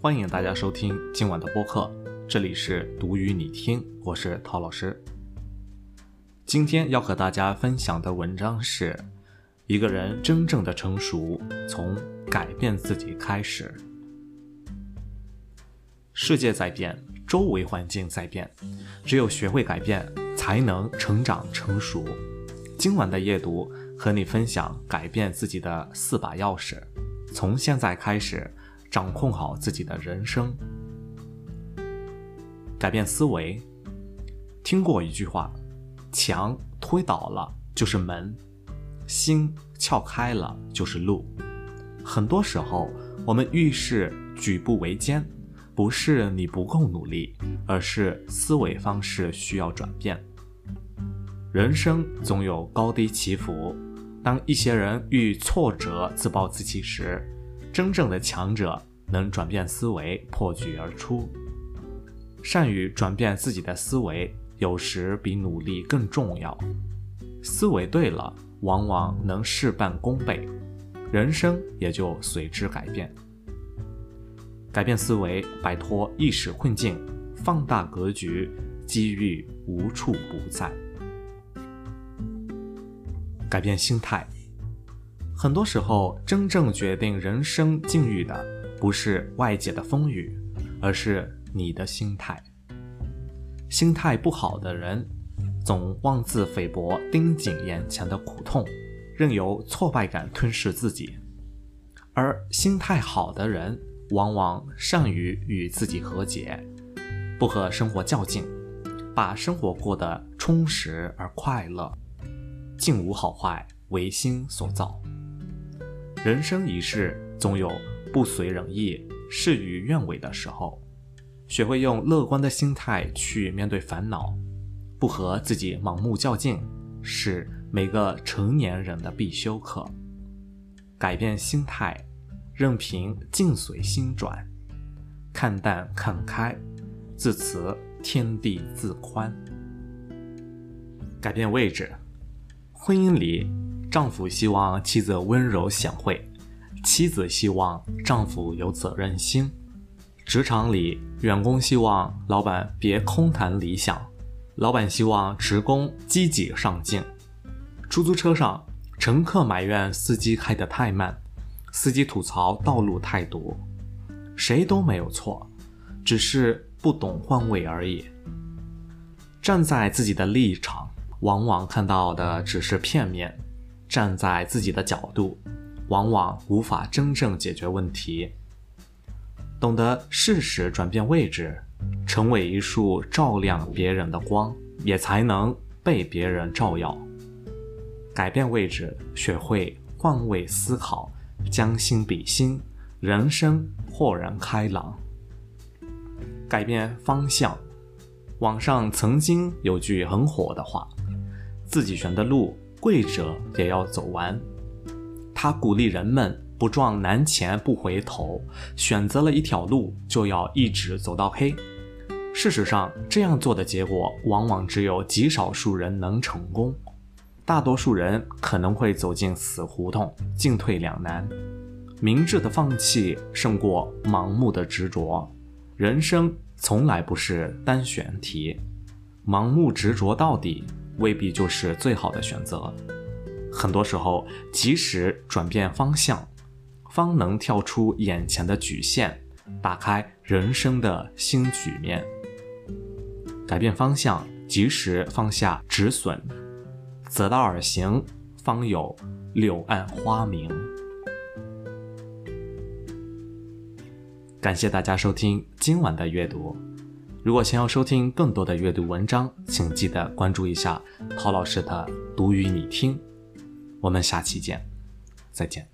欢迎大家收听今晚的播客，这里是读与你听，我是陶老师。今天要和大家分享的文章是：一个人真正的成熟，从改变自己开始。世界在变，周围环境在变，只有学会改变，才能成长成熟。今晚的夜读和你分享改变自己的四把钥匙，从现在开始。掌控好自己的人生，改变思维。听过一句话：“墙推倒了就是门，心撬开了就是路。”很多时候，我们遇事举步维艰，不是你不够努力，而是思维方式需要转变。人生总有高低起伏，当一些人遇挫折自暴自弃时，真正的强者能转变思维，破局而出。善于转变自己的思维，有时比努力更重要。思维对了，往往能事半功倍，人生也就随之改变。改变思维，摆脱意识困境，放大格局，机遇无处不在。改变心态。很多时候，真正决定人生境遇的，不是外界的风雨，而是你的心态。心态不好的人，总妄自菲薄，盯紧眼前的苦痛，任由挫败感吞噬自己；而心态好的人，往往善于与自己和解，不和生活较劲，把生活过得充实而快乐。境无好坏，唯心所造。人生一世，总有不随人意、事与愿违的时候。学会用乐观的心态去面对烦恼，不和自己盲目较劲，是每个成年人的必修课。改变心态，任凭境随心转，看淡看开，自此天地自宽。改变位置，婚姻里。丈夫希望妻子温柔贤惠，妻子希望丈夫有责任心。职场里，员工希望老板别空谈理想，老板希望职工积极上进。出租车上，乘客埋怨司机开得太慢，司机吐槽道路太堵。谁都没有错，只是不懂换位而已。站在自己的立场，往往看到的只是片面。站在自己的角度，往往无法真正解决问题。懂得适时转变位置，成为一束照亮别人的光，也才能被别人照耀。改变位置，学会换位思考，将心比心，人生豁然开朗。改变方向，网上曾经有句很火的话：“自己选的路。”跪着也要走完。他鼓励人们不撞南墙不回头，选择了一条路就要一直走到黑。事实上，这样做的结果往往只有极少数人能成功，大多数人可能会走进死胡同，进退两难。明智的放弃胜过盲目的执着。人生从来不是单选题，盲目执着到底。未必就是最好的选择。很多时候，及时转变方向，方能跳出眼前的局限，打开人生的新局面。改变方向，及时放下止损，择道而行，方有柳暗花明。感谢大家收听今晚的阅读。如果想要收听更多的阅读文章，请记得关注一下陶老师的读与你听。我们下期见，再见。